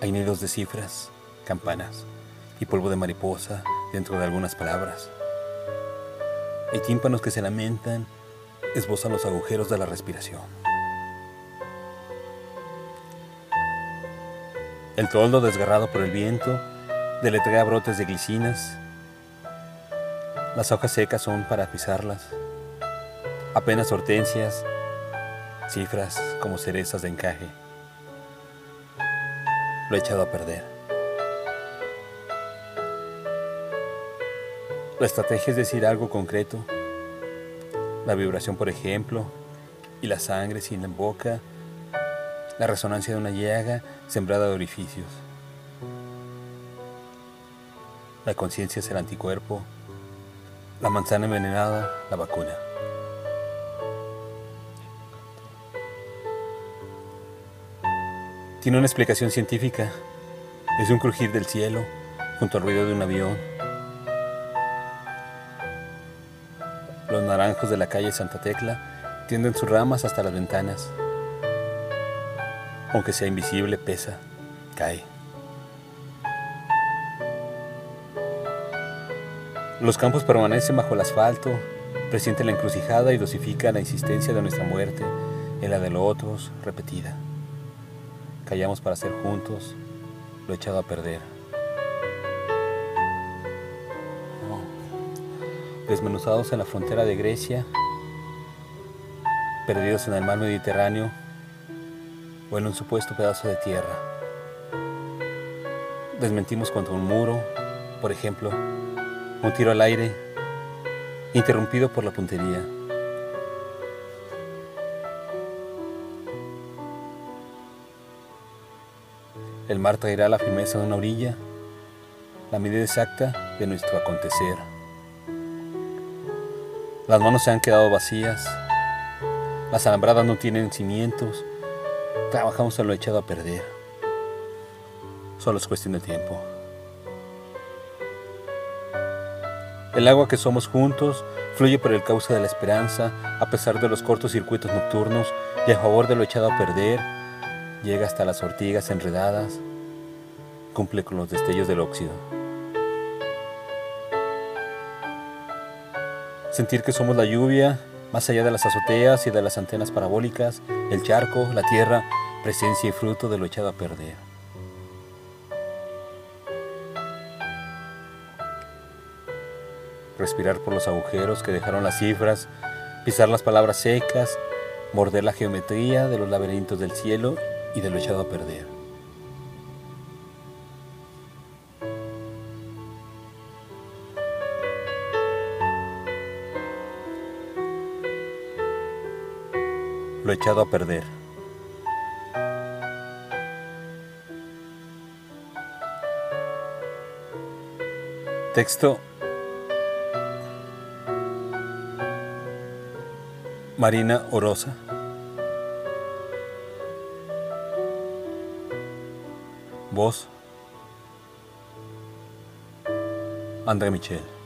Hay nidos de cifras, campanas y polvo de mariposa dentro de algunas palabras. Hay tímpanos que se lamentan, esbozan los agujeros de la respiración. El toldo desgarrado por el viento deletrea brotes de glicinas. Las hojas secas son para pisarlas. Apenas hortensias, cifras como cerezas de encaje. Lo he echado a perder. La estrategia es decir algo concreto. La vibración, por ejemplo, y la sangre sin en boca, la resonancia de una llaga sembrada de orificios. La conciencia es el anticuerpo, la manzana envenenada, la vacuna. Tiene una explicación científica. Es un crujir del cielo junto al ruido de un avión. Los naranjos de la calle Santa Tecla tienden sus ramas hasta las ventanas. Aunque sea invisible, pesa, cae. Los campos permanecen bajo el asfalto, presienten la encrucijada y dosifican la insistencia de nuestra muerte en la de los otros, repetida. Callamos para ser juntos, lo he echado a perder. Desmenuzados en la frontera de Grecia, perdidos en el mar Mediterráneo o en un supuesto pedazo de tierra. Desmentimos contra un muro, por ejemplo, un tiro al aire, interrumpido por la puntería. El mar traerá la firmeza de una orilla, la medida exacta de nuestro acontecer. Las manos se han quedado vacías, las alambradas no tienen cimientos, trabajamos en lo echado a perder. Solo es cuestión de tiempo. El agua que somos juntos fluye por el cauce de la esperanza, a pesar de los cortos circuitos nocturnos y a favor de lo echado a perder, llega hasta las ortigas enredadas, cumple con los destellos del óxido. Sentir que somos la lluvia, más allá de las azoteas y de las antenas parabólicas, el charco, la tierra, presencia y fruto de lo echado a perder. respirar por los agujeros que dejaron las cifras, pisar las palabras secas, morder la geometría de los laberintos del cielo y de lo echado a perder. Lo echado a perder. Texto Marina Orosa. Voz. André Michel.